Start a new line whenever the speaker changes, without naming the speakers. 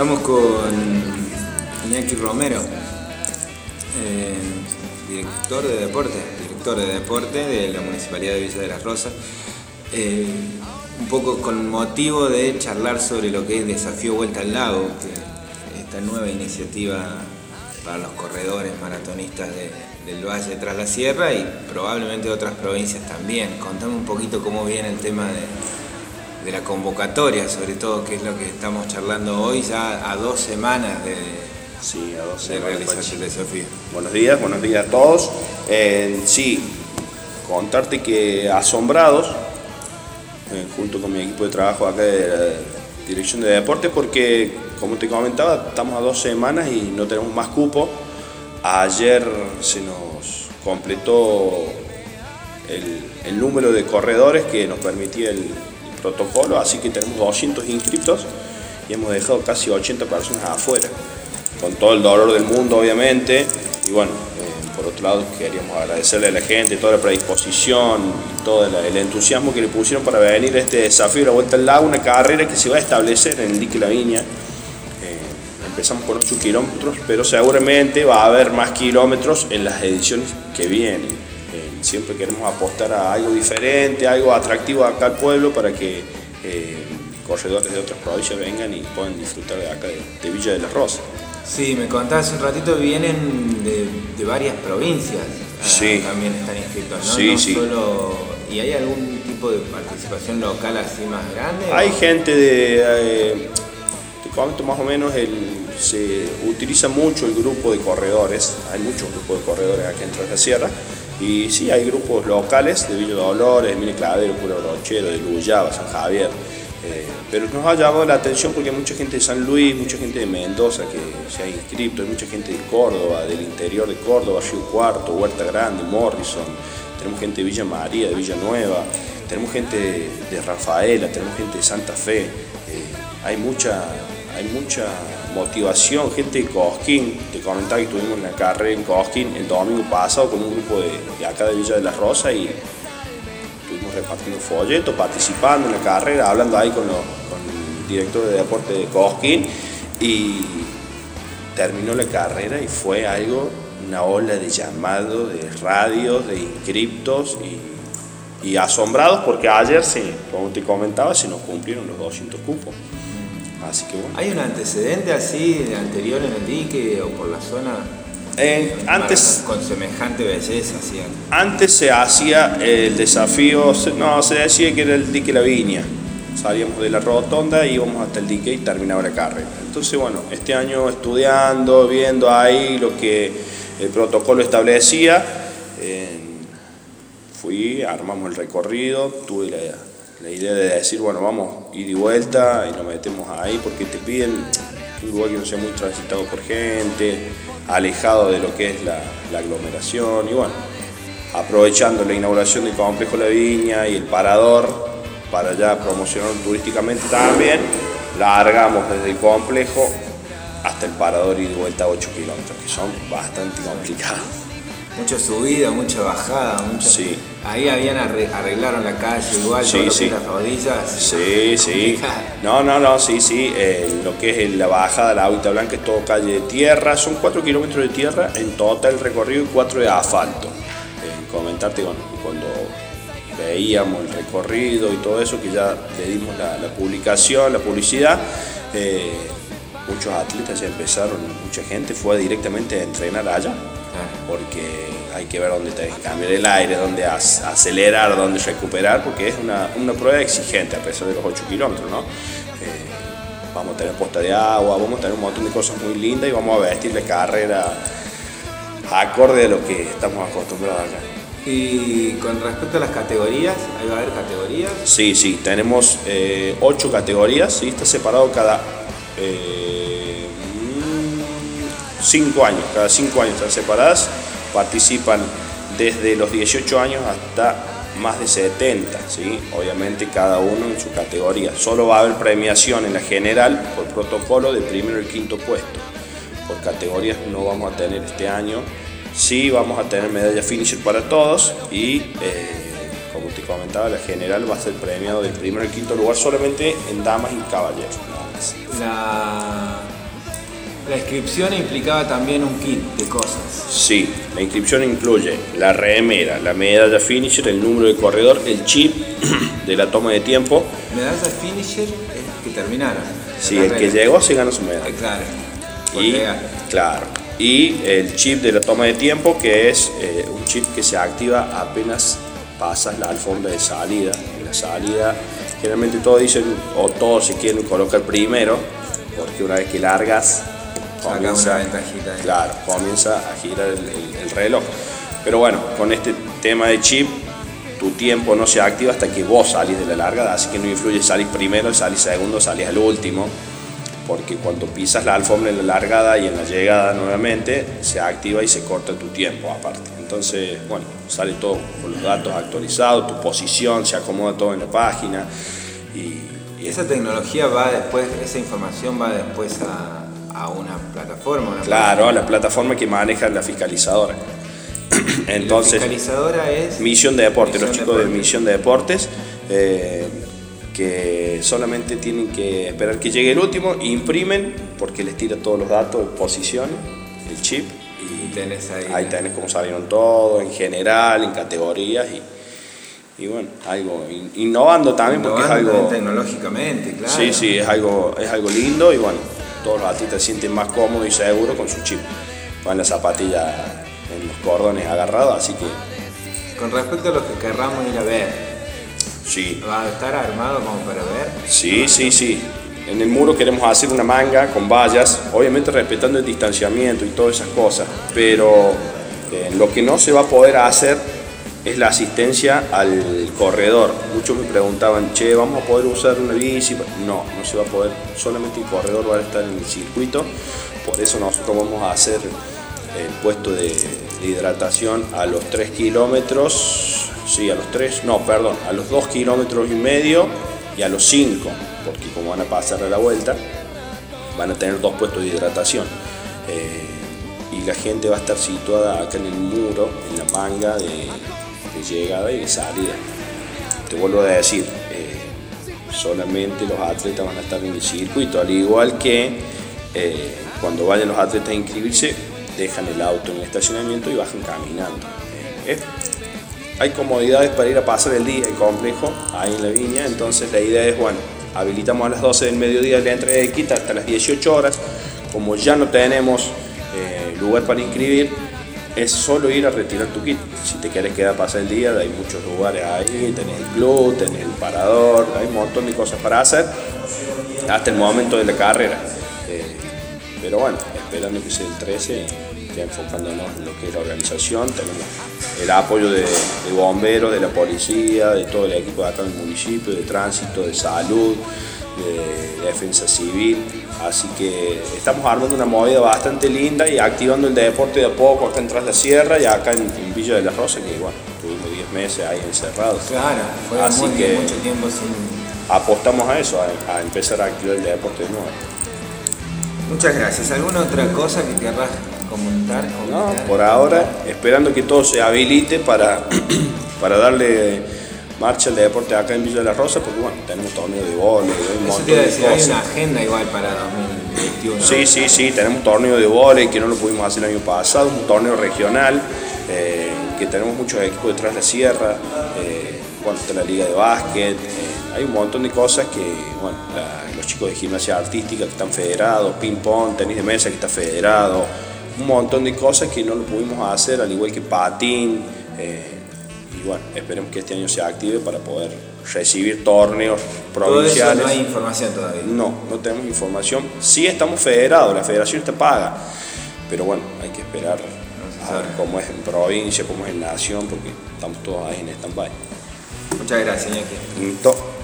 Estamos con Iñaki Romero, eh, director de deporte, director de deporte de la Municipalidad de Villa de las Rosas. Eh, un poco con motivo de charlar sobre lo que es Desafío Vuelta al Lago, que esta nueva iniciativa para los corredores maratonistas del Valle tras la Sierra y probablemente otras provincias también. Contame un poquito cómo viene el tema de, la convocatoria, sobre todo, que es lo que estamos charlando hoy, ya a dos semanas de,
sí, a dos
realizar el desafío.
Buenos días, buenos días a todos. Eh, sí, contarte que asombrados, eh, junto con mi equipo de trabajo acá de la Dirección de Deportes, porque como te comentaba, estamos a dos semanas y no tenemos más cupo. Ayer se nos completó el, número de corredores que nos permitía el, protocolo, así que tenemos 200 inscriptos y hemos dejado casi 80 personas afuera, con todo el dolor del mundo obviamente, y bueno, eh, por otro lado queríamos agradecerle a la gente toda la predisposición todo el, entusiasmo que le pusieron para venir a este desafío de la Vuelta al Lago, una carrera que se va a establecer en Dique La Viña, empezamos con 8 kilómetros, pero seguramente va a haber más kilómetros en las ediciones que vienen. Siempre queremos apostar a algo diferente, algo atractivo acá al pueblo para que eh, corredores de otras provincias vengan y puedan disfrutar de acá de, Villa de la Rosa.
Sí, me contabas hace un ratito, vienen de, varias provincias. Ah,
sí.
también están inscritos, ¿no?
Sí, sí.
¿Y hay algún tipo de participación local así más grande?
Hay gente de... Eh, más o menos el se utiliza mucho el grupo de corredores, hay muchos grupos de corredores aquí en Tras la Sierra, y sí, hay grupos locales de Villa Dolores, Mine Clavero, Puro Brochero, de Luyaba, San Javier, eh, pero nos ha llamado la atención porque hay mucha gente de San Luis, mucha gente de Mendoza que se ha inscrito, hay mucha gente de Córdoba, del interior de Córdoba, Río Cuarto, Huerta Grande, Morrison, tenemos gente de Villa María, de Villa Nueva, tenemos gente de Rafaela, tenemos gente de Santa Fe, eh, hay mucha, hay mucha motivación, gente de Cosquín, te comentaba que estuvimos en la carrera en Cosquín el domingo pasado con un grupo de, acá de Villa de la Rosa y estuvimos repartiendo folletos, participando en la carrera, hablando ahí con, el director de deporte de Cosquín y terminó la carrera y fue algo, una ola de llamados, de radios, de inscriptos y, y asombrados porque ayer, sí, como te comentaba, se nos cumplieron los 200 cupos.
¿Hay un antecedente así anterior en el dique o por la zona?
Eh, antes,
con semejante belleza
Antes se hacía el desafío, no, se decía que era el dique La Viña. Salíamos de la rotonda, íbamos hasta el dique y terminaba la carrera. Entonces, bueno, este año estudiando, viendo ahí lo que el protocolo establecía, fui, armamos el recorrido, tuve la la idea de decir, bueno, vamos ir y vuelta y nos metemos ahí porque te piden un lugar que no sea muy transitado por gente, alejado de lo que es la, aglomeración y bueno, aprovechando la inauguración del complejo La Viña y el parador para ya promocionar turísticamente también, largamos desde el complejo hasta el parador y de vuelta a 8 kilómetros, que son bastante complicados.
Mucha subida, mucha bajada, mucha...
Sí.
Ahí habían arreglaron la calle igual, sí, sí. las rodillas.
Sí, sí. No, no, no, sí, sí. Eh, lo que es la bajada, la Agüita Blanca es todo calle de tierra. Son 4 kilómetros de tierra en total el recorrido y 4 de asfalto. Eh, comentarte cuando veíamos el recorrido y todo eso, que ya le dimos la, publicación, la publicidad. Eh, muchos atletas ya empezaron, mucha gente fue directamente a entrenar allá, porque hay que ver dónde tenés que cambiar el aire, dónde acelerar, dónde recuperar, porque es una, prueba exigente a pesar de los 8 kilómetros, ¿no? Eh, vamos a tener posta de agua, vamos a tener un montón de cosas muy lindas y vamos a vestir la carrera acorde a lo que estamos acostumbrados acá.
Y con respecto a las categorías, ¿hay va a haber categorías?
Sí, sí, tenemos eh, ocho categorías, ¿sí? está separado cada eh, cinco años, cada cinco años están separadas participan desde los 18 años hasta más de 70, ¿sí? obviamente cada uno en su categoría. Solo va a haber premiación en la general por protocolo de primero y quinto puesto. Por categorías no vamos a tener este año. Sí vamos a tener medalla finisher para todos y eh, como te comentaba, la general va a ser premiado del primero al quinto lugar solamente en damas y caballeros.
La, la inscripción implicaba también un kit de cosas.
Sí, la inscripción incluye la remera, la medalla finisher, el número de corredor, el chip de la toma de tiempo.
Medalla finisher es que terminaron.
Sí, el que llegó se gana su medalla.
Eh, Claro.
Y, claro, y el chip de la toma de tiempo, que es eh, un chip que se activa apenas pasas la alfombra de salida. En la salida, generalmente todos dicen, o todos se quieren colocar primero, porque una vez que largas, comienza,
ventajita ahí.
claro, comienza a girar el, el- el reloj. Pero bueno, con este tema de chip, tu tiempo no se activa hasta que vos salís de la largada, así que no influye salís primero, salís segundo, salís al último porque cuando pisas la alfombra en la largada y en la llegada nuevamente, se activa y se corta tu tiempo aparte. Entonces, bueno, sale todo con los datos actualizados, tu posición, se acomoda todo en la página y,
Y esa tecnología va después, esa información va después a, a una plataforma. Una
claro, a la plataforma que maneja la fiscalizadora.
La
Entonces,
fiscalizadora es.
Misión de Deportes, los
Misión
chicos de
Deportes.
Misión de Deportes, eh, que solamente tienen que esperar que llegue el último, imprimen, porque les tira todos los datos, posiciones, el chip,
Y tenés ahí.
Ahí tenés cómo salieron todos, en general, en categorías y, y bueno, algo in- innovando también porque es
Innovando
algo.
tecnológicamente, claro.
Sí, sí, es algo, es algo lindo y bueno, todos los atletas se sienten más cómodos y seguros con su chip. Van las zapatillas en los cordones agarrados, así que
Con respecto a lo que querramos ir a ver,
sí,
¿va a estar armado como para ver?
sí, sí, sí. En el muro queremos hacer una manga con vallas, obviamente respetando el distanciamiento y todas esas cosas, pero eh, lo que no se va a poder hacer es la asistencia al corredor. Muchos me preguntaban, che, ¿vamos a poder usar una bici? No, no se va a poder, solamente el corredor va a estar en el circuito, por eso nosotros vamos a hacer el puesto de, hidratación a los 3 kilómetros, sí, a los 3, no, perdón, a los 2 kilómetros y medio y a los 5, porque como van a pasar a la vuelta, van a tener dos puestos de hidratación. Eh, y la gente va a estar situada acá en el muro, en la manga de, de llegada y de salida. Te vuelvo a decir, eh, solamente los atletas van a estar en el circuito, al igual que eh, cuando vayan los atletas a inscribirse, dejan el auto en el estacionamiento y bajan caminando. Eh, hay comodidades para ir a pasar el día, el complejo, ahí en la viña, entonces la idea es, bueno, habilitamos a las 12 del mediodía la entrega de kit hasta las 18 horas, como ya no tenemos eh, lugar para inscribir, es solo ir a retirar tu kit. Si te quieres quedar a pasar el día, hay muchos lugares ahí, tenés el club, tenés el parador, hay un montón de cosas para hacer hasta el momento de la carrera. Eh, pero bueno, esperando que sea el 13 y ya enfocándonos en lo que es la organización, tenemos el apoyo de, de bomberos, de la policía, de todo el equipo de acá del municipio, de tránsito, de salud, de defensa civil, así que estamos armando una movida bastante linda y activando el deporte de a poco acá en Tras la Sierra y acá en, en Villa de la Rosa, que bueno, tuvimos 10 meses ahí encerrados.
Claro, fue
Así
muy-
que-
mucho tiempo sin.
Apostamos a eso, a, a empezar a activar el deporte de nuevo.
Muchas gracias. ¿Alguna otra cosa que querrás comentar?
No,
comentar?
por ahora, esperando que todo se habilite para, para darle marcha al deporte acá en Villa de la Rosa, porque bueno, tenemos torneo de vóley, hay un montón
te iba a
de
decir, hay una agenda igual para 2021.
Sí, sí, sí, tenemos torneo de vóley que no lo pudimos hacer el año pasado, un torneo regional, eh, que tenemos muchos equipos detrás de la sierra, eh, bueno, está la liga de básquet, eh, hay un montón de cosas que, bueno, la- los chicos de gimnasia artística que están federados, ping pong, tenis de mesa que está federado, un montón de cosas que no lo pudimos hacer, al igual que patín, eh, y bueno, esperemos que este año se active para poder recibir torneos
Todo eso
provinciales.
no hay información todavía.
No, no tenemos información. Sí estamos federados, la federación está paga, pero bueno, hay que esperar a ver cómo es en provincia, cómo es en nación, porque estamos todos ahí en stand-by.
Muchas gracias, Iñaki.